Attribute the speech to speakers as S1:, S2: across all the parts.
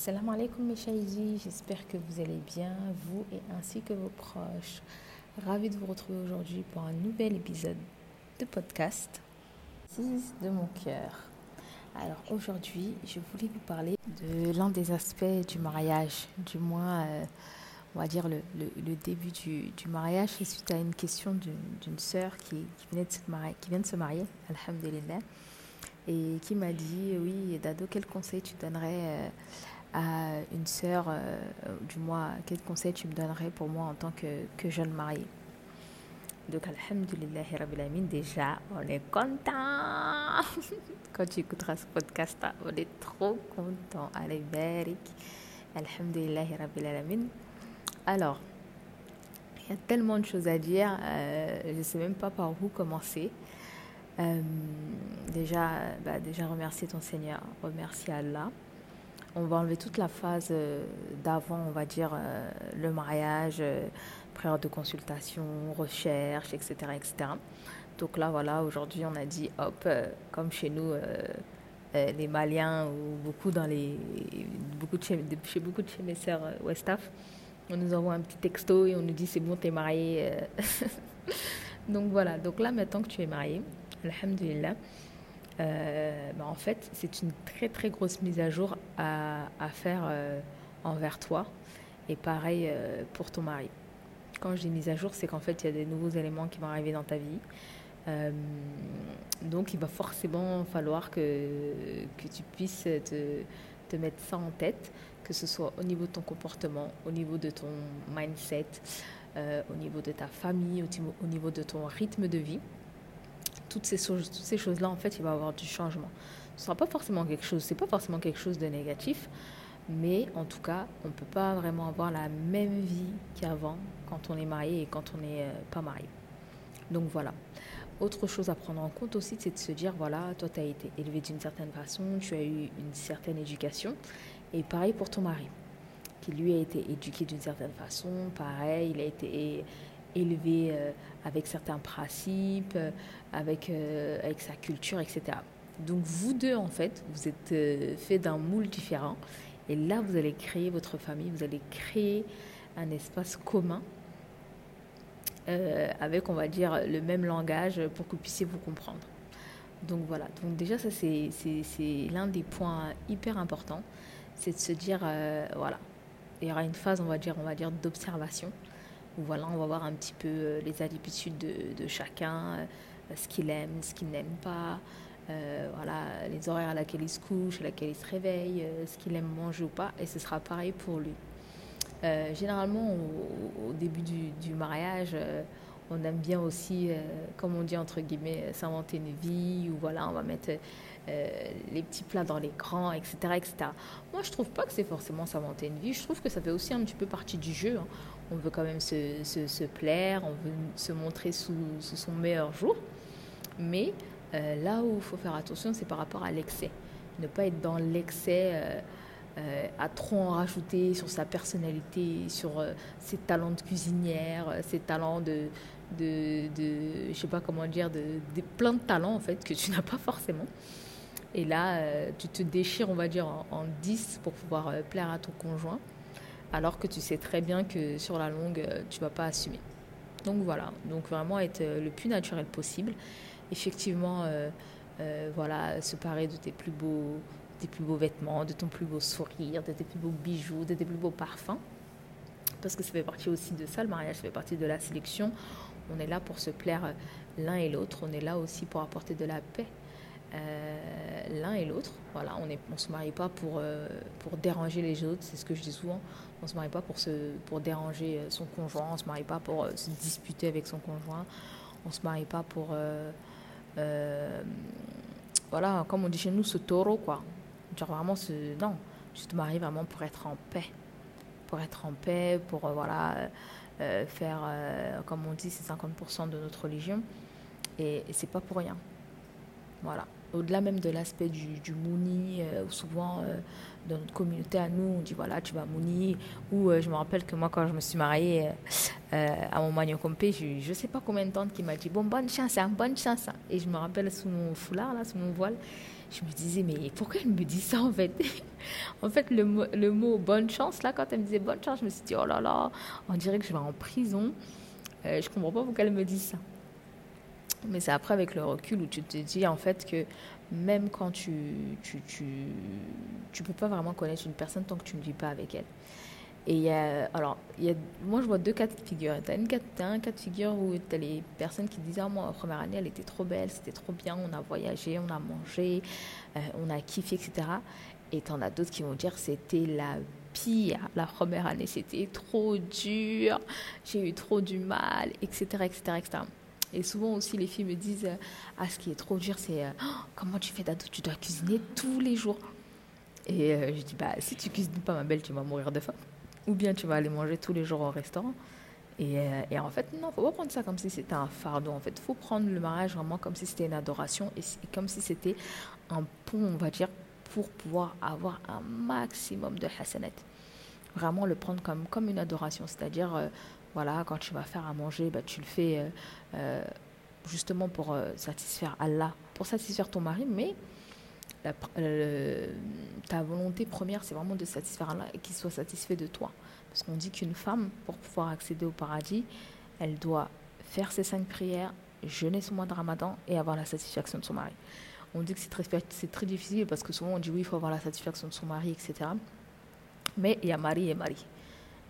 S1: Assalamu alaikum mes j'espère que vous allez bien, vous et ainsi que vos proches. Ravi de vous retrouver aujourd'hui pour un nouvel épisode de podcast. de mon cœur. Alors aujourd'hui, je voulais vous parler de l'un des aspects du mariage, du moins, euh, on va dire le, début du, mariage, suite à une question d'une sœur qui, venait de se marier, vient de se marier, alhamdulillah, et qui m'a dit, oui, Dado, quel conseil tu donnerais euh, à une sœur, euh, du moins, quel conseil tu me donnerais pour moi en tant que, jeune mariée? Donc, Alhamdulillah, déjà, on est content. Quand tu écouteras ce podcast, on est trop content. Allez, Barik. Alhamdulillah, Alors, il y a tellement de choses à dire, euh, je ne sais même pas par où commencer. Euh, déjà, bah, déjà, remercier ton Seigneur, remercier Allah on va enlever toute la phase euh, d'avant, on va dire, euh, le mariage, euh, prière de consultation, recherche, etc., etc. Donc là, voilà, aujourd'hui, on a dit, hop, comme chez nous, les Maliens ou beaucoup dans les, beaucoup de chez, beaucoup de chez mes sœurs Westaf, on nous envoie un petit texto et on nous dit, c'est bon, t'es marié. donc voilà, donc là, maintenant que tu es marié, alhamdulillah, euh, bah, en fait, c'est une très très grosse mise à jour à, faire euh, envers toi et pareil euh, pour ton mari. Quand je dis mise à jour, c'est qu'en fait, il y a des nouveaux éléments qui vont arriver dans ta vie. donc, il va forcément falloir que, que tu puisses te, te mettre ça en tête, que ce soit au niveau de ton comportement, au niveau de ton mindset, au niveau de ta famille, au niveau de ton rythme de vie toutes ces, choses-là, en fait, il va y avoir du changement. Ce ne sera pas forcément quelque chose, c'est pas forcément quelque chose de négatif, mais en tout cas, on ne peut pas vraiment avoir la même vie qu'avant quand on est marié et quand on n'est euh, pas marié. Donc voilà. Autre chose à prendre en compte aussi, c'est de se dire, voilà, toi, tu as été élevé d'une certaine façon, tu as eu une certaine éducation, et pareil pour ton mari, qui lui a été éduqué d'une certaine façon, pareil, il a été élevé euh, avec certains principes, euh, avec, euh, avec sa culture, etc. Donc vous deux, en fait, vous êtes fait d'un moule différent. Et là, vous allez créer votre famille, vous allez créer un espace commun avec, on va dire, le même langage pour que vous puissiez vous comprendre. Donc voilà, donc déjà ça c'est l'un des points hyper importants, c'est de se dire, voilà, il y aura une phase, on va dire, on va dire d'observation voilà, on va voir un petit peu euh, les habitudes de, chacun, euh, ce qu'il aime, ce qu'il n'aime pas, euh, voilà, les horaires à laquelle il se couche, à laquelle il se réveille, ce qu'il aime manger ou pas, et ce sera pareil pour lui. généralement, au, début du, mariage, on aime bien aussi, comme on dit entre guillemets, s'inventer une vie, ou voilà, on va mettre les petits plats dans les grands, etc., etc. Moi, je trouve pas que c'est forcément s'inventer une vie. Je trouve que ça fait aussi un petit peu partie du jeu. Hein on veut quand même se, se, plaire, on veut se montrer sous, son meilleur jour. Mais euh, là où il faut faire attention, c'est par rapport à l'excès. Ne pas être dans l'excès, euh, euh, à trop en rajouter sur sa personnalité, sur ses talents de cuisinière, ses talents de, de, de je sais pas comment dire, de, plein de talents en fait que tu n'as pas forcément. Et là, tu te déchires, on va dire, en, en 10 pour pouvoir plaire à ton conjoint alors que tu sais très bien que sur la longue, euh, tu vas pas assumer. Donc voilà, donc vraiment être euh, le plus naturel possible. Effectivement, euh, voilà, se parer de tes plus beaux, plus beaux vêtements, de ton plus beau sourire, de tes plus beaux bijoux, de tes plus beaux parfums. Parce que ça fait partie aussi de ça, le mariage fait partie de la sélection. On est là pour se plaire l'un et l'autre. On est là aussi pour apporter de la paix l'un et l'autre. Voilà, on ne se marie pas pour, pour déranger les autres, c'est ce que je dis souvent. On ne se marie pas pour, se, pour déranger euh, son conjoint, on ne se marie pas pour euh, se disputer avec son conjoint, on ne se marie pas pour... Euh, voilà, comme on dit chez nous, ce taureau, quoi. Genre vraiment, ce, non, je te marie vraiment pour être en paix. Pour être en paix, pour, voilà, faire, comme on dit, c'est 50% de notre religion. Et, et c'est pas pour rien. Voilà au-delà même de l'aspect du, mouni, euh, souvent euh, dans notre communauté à nous, on dit voilà, tu vas mouni. Ou euh, je me rappelle que moi, quand je me suis mariée à mon magnon compé, je ne sais pas combien de temps qui m'a dit bon, bonne chance, hein, bonne chance. Hein. Et je me rappelle sous mon foulard, là, sous mon voile, je me disais, mais pourquoi elle me dit ça en fait? En fait, le mot, bonne chance, là, quand elle me disait bonne chance, je me suis dit, oh là là, on dirait que je vais en prison. Je comprends pas pourquoi elle me dit ça. Mais c'est après avec le recul où tu te dis en fait que même quand tu tu, tu, tu peux pas vraiment connaître une personne tant que tu ne vis pas avec elle. Et il y a, alors, il y a, moi je vois deux cas de figure. Tu as, un cas de figure où tu as les personnes qui disent Ah, moi, en première année, elle était trop belle, c'était trop bien, on a voyagé, on a mangé, euh, on a kiffé, etc. Et tu en as d'autres qui vont dire C'était la pire, la première année, c'était trop dur, j'ai eu trop du mal, etc., etc., etc. Et souvent aussi, les filles me disent Ah, ce qui est trop dur, c'est euh, oh, comment tu fais d'ado? Tu dois cuisiner tous les jours. Et euh, je dis Bah, si tu cuisines pas, ma belle, tu vas mourir de faim ou bien tu vas aller manger tous les jours au restaurant. Et, euh, en fait, non, faut pas prendre ça comme si c'était un fardeau. En fait, faut prendre le mariage vraiment comme si c'était une adoration et, comme si c'était un pont, on va dire, pour pouvoir avoir un maximum de hasanat. Vraiment le prendre comme, comme une adoration. C'est-à-dire, euh, voilà, quand tu vas faire à manger, bah, tu le fais euh, justement pour satisfaire Allah, pour satisfaire ton mari, mais ta volonté première, c'est vraiment de satisfaire Allah et qu'il soit satisfait de toi. Parce qu'on dit qu'une femme, pour pouvoir accéder au paradis, elle doit faire ses cinq prières, jeûner son mois de ramadan et avoir la satisfaction de son mari. On dit que c'est très, c'est très difficile parce que souvent on dit oui, il faut avoir la satisfaction de son mari, etc. Mais il y a mari et mari.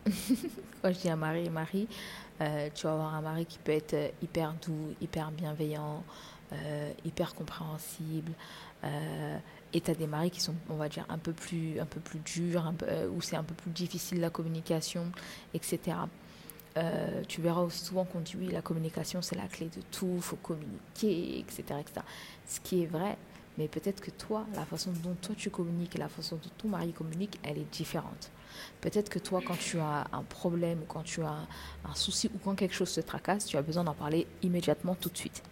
S1: Quand je dis un mari mari, euh, tu vas avoir un mari qui peut être hyper doux, hyper bienveillant, euh, hyper compréhensible, euh, et tu as des maris qui sont, on va dire, un peu plus, un peu plus durs, euh, où c'est un peu plus difficile la communication, etc. Euh, tu verras souvent qu'on dit oui, la communication c'est la clé de tout, il faut communiquer, etc., etc. Ce qui est vrai, mais peut-être que toi, la façon dont toi tu communiques et la façon dont ton mari communique, elle est différente. Peut-être que toi, quand tu as un problème, ou quand tu as un souci, ou quand quelque chose te tracasse, tu as besoin d'en parler immédiatement tout de suite.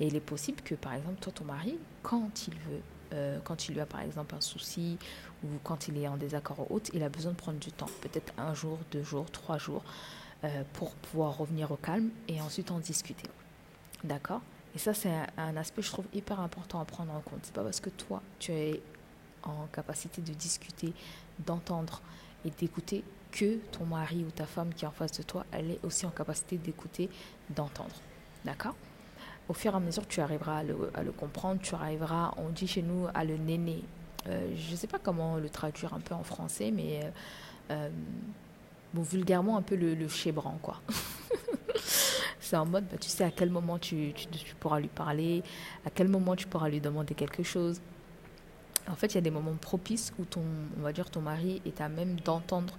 S1: Et il est possible que, par exemple, toi, ton mari, quand il veut, euh, quand il lui a, par exemple, un souci ou quand il est en désaccord ou autre, il a besoin de prendre du temps, peut-être un jour, deux jours, trois jours, euh, pour pouvoir revenir au calme et ensuite en discuter. D'accord? Et ça, c'est un, un, aspect, je trouve, hyper important à prendre en compte. C'est pas parce que toi, tu es en capacité de discuter, d'entendre et d'écouter que ton mari ou ta femme qui est en face de toi, elle est aussi en capacité d'écouter, d'entendre. D'accord? Au fur et à mesure, tu arriveras à le, comprendre, tu arriveras, on dit chez nous, à le néner. Euh, je ne sais pas comment le traduire un peu en français, mais euh, euh, bon, vulgairement, un peu le, le quoi. C'est en mode, bah, tu sais à quel moment tu, pourras lui parler, à quel moment tu pourras lui demander quelque chose. En fait, il y a des moments propices où ton, on va dire, ton mari est à même d'entendre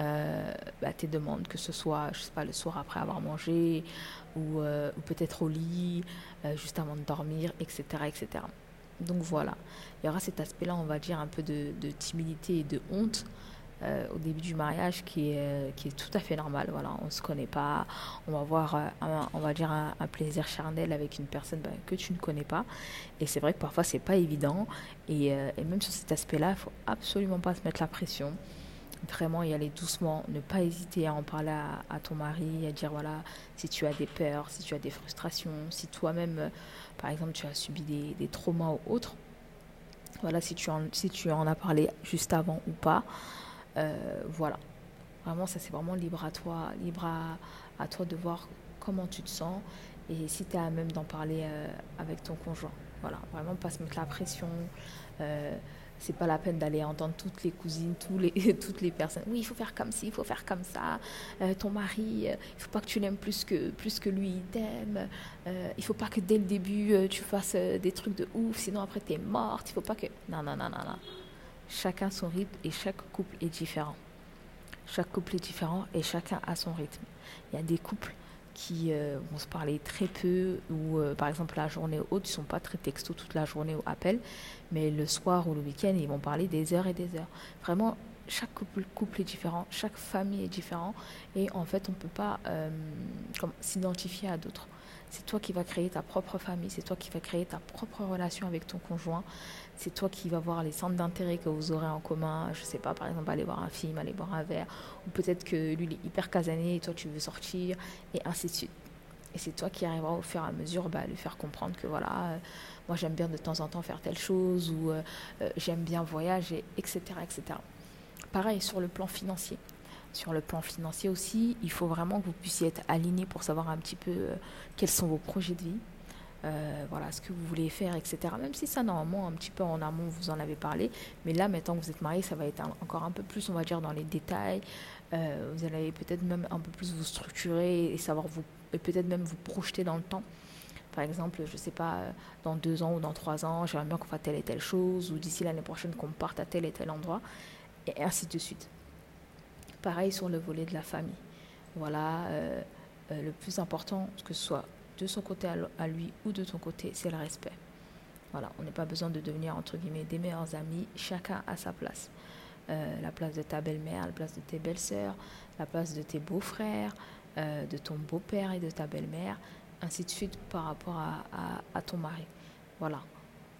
S1: euh, bah, tes demandes, que ce soit, je sais pas, le soir après avoir mangé, ou, euh, peut-être au lit, euh, juste avant de dormir, etc., etc. Donc voilà, il y aura cet aspect-là, on va dire, un peu de timidité et de honte au début du mariage qui est, qui est tout à fait normal. Voilà, on ne se connaît pas, on va avoir, un, on va dire, un, plaisir charnel avec une personne bah, que tu ne connais pas. Et c'est vrai que parfois, c'est pas évident. Et, et même sur cet aspect-là, il faut absolument pas se mettre la pression vraiment y aller doucement, ne pas hésiter à en parler à, ton mari, à dire voilà, si tu as des peurs, si tu as des frustrations, si toi-même, euh, par exemple, tu as subi des, des, traumas ou autres, voilà, si tu, en, si tu en as parlé juste avant ou pas, euh, voilà. Vraiment, ça c'est vraiment libre à toi, libre à, toi de voir comment tu te sens et si tu es à même d'en parler euh, avec ton conjoint. Voilà, vraiment pas se mettre la pression c'est pas la peine d'aller entendre toutes les cousines, les, toutes les personnes. Oui, il faut faire comme ci, il faut faire comme ça. Euh, ton mari, euh, il faut pas que tu l'aimes plus que, plus que lui, il t'aime. Euh, il faut pas que dès le début, tu fasses des trucs de ouf, sinon après tu es morte. Il faut pas que... Non, non, non, non, non. Chacun son rythme et chaque couple est différent. Chaque couple est différent et chacun a son rythme. Il y a des couples qui euh, vont se parler très peu, ou euh, par exemple la journée haute, ils ne sont pas très texto toute la journée ou appel, mais le soir ou le week-end, ils vont parler des heures et des heures. Vraiment, chaque couple, est différent, chaque famille est différent, et en fait, on ne peut pas euh, s'identifier à d'autres. C'est toi qui vas créer ta propre famille, c'est toi qui vas créer ta propre relation avec ton conjoint, c'est toi qui vas voir les centres d'intérêt que vous aurez en commun. Je sais pas, par exemple, aller voir un film, aller boire un verre, ou peut-être que lui il est hyper casané et toi tu veux sortir, et ainsi de suite. Et c'est toi qui arriveras au fur et à mesure bah, à lui faire comprendre que voilà, moi j'aime bien de temps en temps faire telle chose ou j'aime bien voyager, etc., etc. Pareil sur le plan financier. Sur le plan financier aussi, il faut vraiment que vous puissiez être aligné pour savoir un petit peu quels sont vos projets de vie, euh, voilà, ce que vous voulez faire, etc. Même si ça, normalement, un petit peu en amont, vous en avez parlé. Mais là, maintenant que vous êtes marié, ça va être encore un peu plus, on va dire, dans les détails. Euh, vous allez peut-être même un peu plus vous structurer et savoir vous, et peut-être même vous projeter dans le temps. Par exemple, je ne sais pas, dans deux ans ou dans trois ans, j'aimerais bien qu'on fasse telle et telle chose, ou d'ici l'année prochaine qu'on parte à tel et tel endroit, et ainsi de suite. Pareil sur le volet de la famille. Voilà, euh, le plus important, que ce soit de son côté à lui ou de ton côté, c'est le respect. Voilà, on n'a pas besoin de devenir entre guillemets des meilleurs amis, chacun à sa place. Euh, la place de ta belle-mère, la place de tes belles-sœurs, la place de tes beaux-frères, euh, de ton beau-père et de ta belle-mère, ainsi de suite par rapport à, ton mari. Voilà.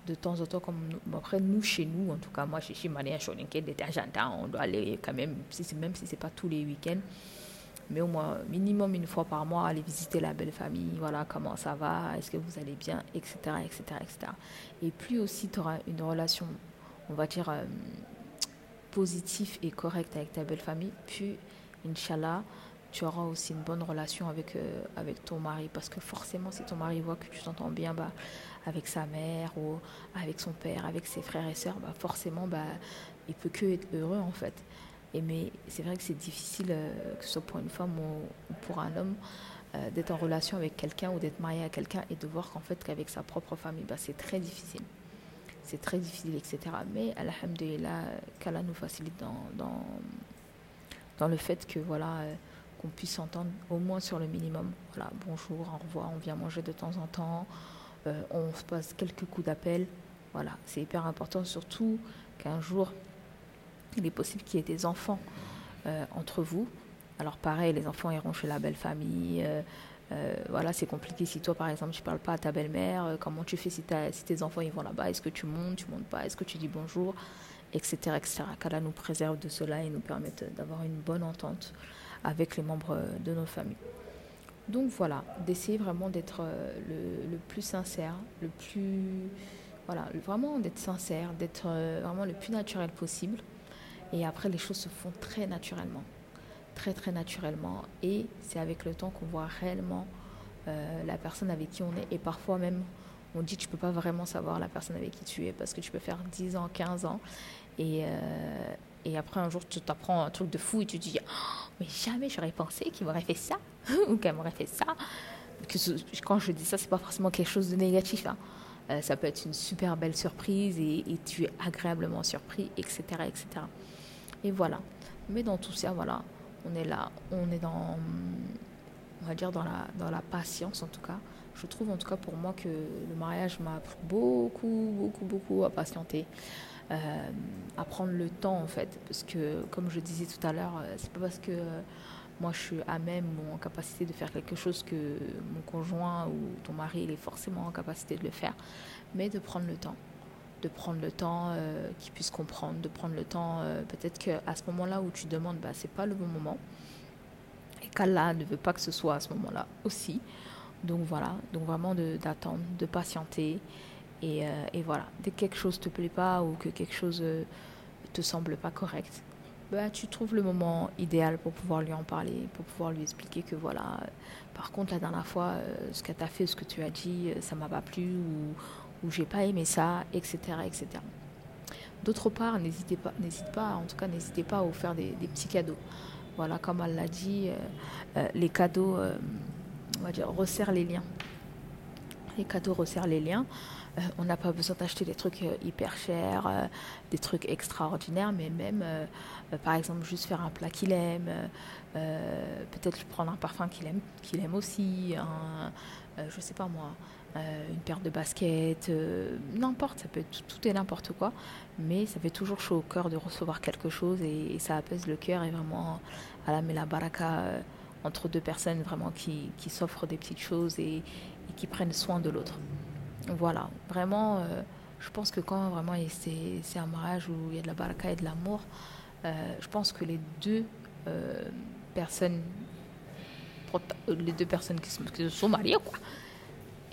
S1: De temps en temps, comme après nous, chez nous, en tout cas moi, chez temps, on doit aller quand même, même si ce n'est pas tous les week-ends, mais au moins minimum une fois par mois, aller visiter la belle famille, voilà comment ça va, est-ce que vous allez bien, etc. etc., etc. Et plus aussi tu auras une relation, on va dire, euh, positive et correcte avec ta belle famille, puis, Inch'Allah, tu auras aussi une bonne relation avec, euh, avec ton mari. Parce que forcément, si ton mari voit que tu t'entends bien bah, avec sa mère ou avec son père, avec ses frères et sœurs, bah, forcément, bah, il peut que être heureux en fait mais c'est vrai que c'est difficile, euh, que ce soit pour une femme ou, pour un homme, euh, d'être en relation avec quelqu'un ou d'être marié à quelqu'un et de voir qu'en fait qu'avec sa propre famille, bah, c'est très difficile. C'est très difficile, etc. Mais alhamdulillah, qu'Allah nous facilite dans, dans, le fait que voilà euh, qu'on puisse s'entendre au moins sur le minimum. Bonjour, au revoir, on vient manger de temps en temps, on se passe quelques coups d'appel. Voilà, c'est hyper important, surtout qu'un jour, il est possible qu'il y ait des enfants euh, entre vous. Alors pareil, les enfants iront chez la belle famille. Euh, euh, voilà, c'est compliqué. Si toi, par exemple, tu parles pas à ta belle-mère, comment tu fais si, tes enfants vont là-bas? Est-ce que tu montes, tu montes pas? Est-ce que tu dis bonjour? Etc. etc. Qu'Allah nous préserve de cela et nous permette d'avoir une bonne entente avec les membres de nos familles. Donc voilà, d'essayer vraiment d'être le, le, plus sincère, le plus. Voilà, vraiment d'être sincère, d'être vraiment le plus naturel possible. Et après, les choses se font très naturellement. Très, très naturellement. Et c'est avec le temps qu'on voit réellement euh, la personne avec qui on est. Et parfois même, on dit tu ne peux pas vraiment savoir la personne avec qui tu es parce que tu peux faire 10 ans, 15 ans. Et, euh, et après, un jour, tu t'apprends un truc de fou et tu te dis oh, Mais jamais j'aurais pensé qu'il m'aurait fait ça ou qu'elle m'aurait fait ça. Quand je dis ça, c'est pas forcément quelque chose de négatif. Hein. Euh, ça peut être une super belle surprise et, et, tu es agréablement surpris, etc. etc. Et voilà. Mais dans tout ça, voilà, on est là, on est dans, on va dire, dans la, dans la patience en tout cas. Je trouve en tout cas pour moi que le mariage m'a appris beaucoup, beaucoup, beaucoup à patienter. Euh, à prendre le temps en fait. Parce que, comme je disais tout à l'heure, euh, c'est pas parce que euh, moi je suis à même ou en capacité de faire quelque chose que mon conjoint ou ton mari il est forcément en capacité de le faire, mais de prendre le temps de prendre le temps euh, qu'ils puissent comprendre, de prendre le temps, euh, peut-être qu'à ce moment-là où tu demandes, bah, c'est pas le bon moment, et qu'Allah ne veut pas que ce soit à ce moment-là aussi. Donc voilà, donc vraiment d'attendre, de, patienter, et, euh, et, voilà, dès que quelque chose te plaît pas ou que quelque chose te semble pas correct, bah, tu trouves le moment idéal pour pouvoir lui en parler, pour pouvoir lui expliquer que voilà, par contre la dernière fois, ce que tu as fait, ce que tu as dit, ça m'a pas plu ou ou j'ai pas aimé ça, etc. etc. D'autre part, n'hésitez pas, n'hésite pas, en tout cas, n'hésitez pas à vous faire des, petits cadeaux. Voilà, comme elle l'a dit, euh, euh, les cadeaux, euh, on va dire, resserrent les liens. Les cadeaux resserrent les liens. on n'a pas besoin d'acheter des trucs hyper chers, des trucs extraordinaires, mais même, par exemple, juste faire un plat qu'il aime, peut-être prendre un parfum qu'il aime, qu'il aime aussi, un, je sais pas moi, une paire de baskets, euh, n'importe, ça peut être tout et n'importe quoi, mais ça fait toujours chaud au cœur de recevoir quelque chose et, ça apaise le cœur et vraiment à la la baraka euh, entre deux personnes vraiment qui, qui s'offrent des petites choses et, qui prennent soin de l'autre. Voilà, vraiment, je pense que quand vraiment c'est un mariage où il y a de la baraka et de l'amour, je pense que les deux personnes les deux personnes qui se, sont mariées, quoi.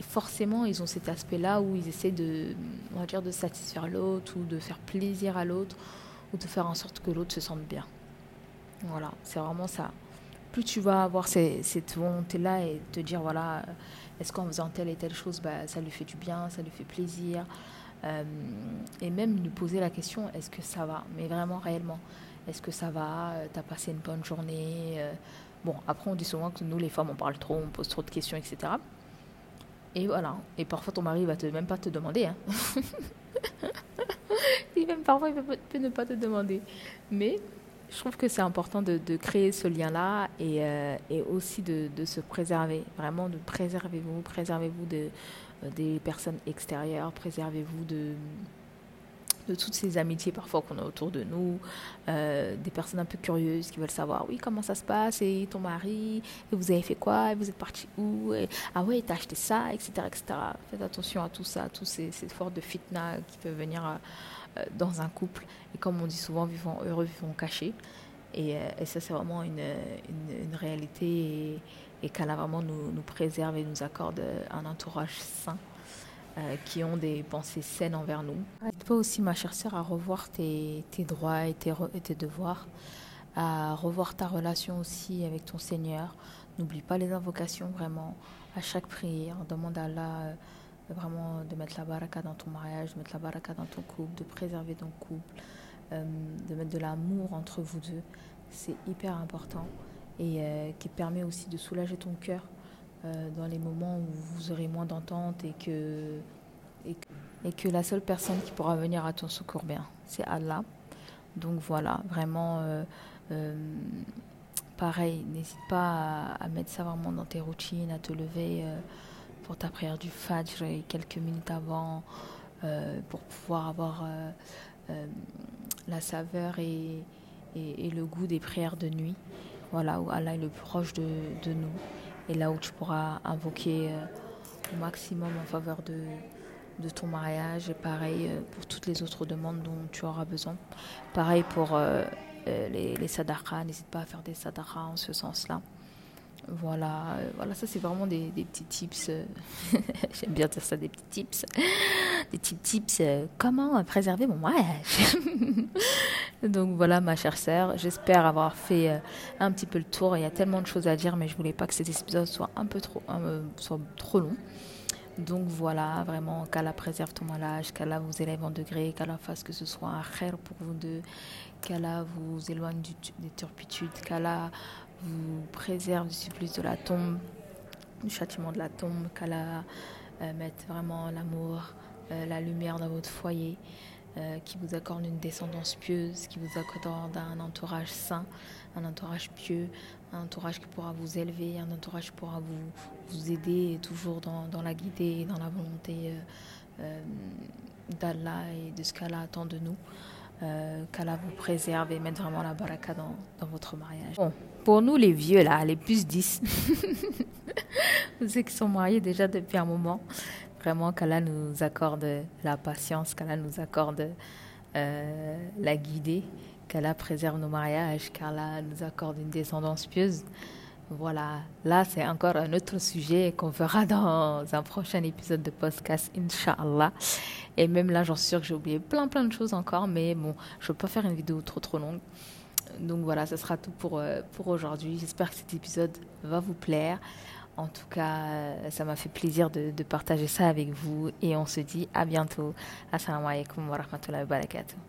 S1: Et forcément, ils ont cet aspect-là où ils essaient de, on va dire, de satisfaire l'autre ou de faire plaisir à l'autre ou de faire en sorte que l'autre se sente bien. Voilà, c'est vraiment ça. Plus tu vas avoir cette volonté-là et te dire, voilà, est-ce qu'en faisant telle et telle chose, bah, ça lui fait du bien, ça lui fait plaisir? Euh, et même lui poser la question, est-ce que ça va? Mais vraiment, réellement, est-ce que ça va? T'as passé une bonne journée? Euh, Bon, après, on dit souvent que nous, les femmes, on parle trop, on pose trop de questions, etc. Et voilà. Et parfois, ton mari va te, même pas te demander. Hein. Et même parfois, il peut, ne pas te demander. Mais je trouve que c'est important de, créer ce lien-là et, euh, aussi de, se préserver. Vraiment, de préservez-vous. Préservez-vous de, des personnes extérieures. Préservez-vous de toutes ces amitiés parfois qu'on a autour de nous, euh, des personnes un peu curieuses qui veulent savoir, oui, comment ça se passe, et ton mari, et vous avez fait quoi, et vous êtes parti où, et, ah ouais, t'as acheté ça, etc., etc. Faites attention à tout ça, à tous ces, ces de fitna qui peuvent venir euh, dans un couple. Et comme on dit souvent, vivant heureux, vivant cachés. Et, euh, ça, c'est vraiment une, une, réalité et, et vraiment nous, nous préserve et nous accorde un entourage sain. Euh, qui ont des pensées saines envers nous. N'hésite aussi, ma chère sœur, à revoir tes, droits et tes, devoirs, à revoir ta relation aussi avec ton Seigneur. N'oublie pas les invocations, vraiment, à chaque prière. Demande à Allah euh, vraiment de mettre la baraka dans ton mariage, de mettre la baraka dans ton couple, de préserver ton couple, euh, de mettre de l'amour entre vous deux. C'est hyper important et qui permet aussi de soulager ton cœur dans les moments où vous aurez moins d'entente et que, et que, la seule personne qui pourra venir à ton secours bien, c'est Allah. Donc voilà, vraiment, euh, euh, pareil, n'hésite pas à, mettre ça vraiment dans tes routines, à te lever euh, pour ta prière du Fajr quelques minutes avant, euh, pour pouvoir avoir euh, la saveur et, et, et, le goût des prières de nuit. Voilà, où Allah est le plus proche de, de nous et là où tu pourras invoquer euh, au maximum en faveur de, ton mariage et pareil euh, pour toutes les autres demandes dont tu auras besoin. Pareil pour euh, les, les sadakas, n'hésite pas à faire des sadakas en ce sens-là. Voilà, voilà, ça c'est vraiment des, des, petits tips. J'aime bien dire ça, des petits tips. Des petits tips. comment préserver mon mariage Donc voilà, ma chère sœur, j'espère avoir fait euh, un petit peu le tour. Il y a tellement de choses à dire, mais je voulais pas que cet épisode soit un peu trop, euh, soit trop long. Donc voilà, vraiment, qu'Allah préserve ton mariage, qu'Allah vous élève en degré, qu'Allah fasse que ce soit un khair pour vous deux, qu'Allah vous éloigne des turpitudes, qu'Allah vous préserve du supplice de la tombe, du châtiment de la tombe, qu'Allah euh, mette vraiment l'amour, euh, la lumière dans votre foyer. Euh, qui vous accorde une descendance pieuse, qui vous accorde un entourage sain, un entourage pieux, un entourage qui pourra vous élever, un entourage qui pourra vous, vous aider toujours dans, la guider et dans la volonté euh, euh, d'Allah et de ce qu'Allah attend de nous. Euh, qu'Allah vous préserve et mette vraiment la baraka dans, votre mariage. Bon, pour nous les vieux là, les plus 10, ceux qui sont mariés déjà depuis un moment, Vraiment qu'Allah nous accorde la patience, qu'Allah nous accorde euh, la guidée, qu'Allah préserve nos mariages, qu'Allah nous accorde une descendance pieuse. Voilà, là c'est encore un autre sujet qu'on verra dans un prochain épisode de podcast, Inch'Allah. Et même là, j'en suis sûre que j'ai oublié plein plein de choses encore, mais bon, je ne veux pas faire une vidéo trop trop longue. Donc voilà, ce sera tout pour, euh, pour aujourd'hui. J'espère que cet épisode va vous plaire. En tout cas, ça m'a fait plaisir de, de, partager ça avec vous et on se dit à bientôt. Assalamu alaikum wa rahmatullahi wa barakatuh.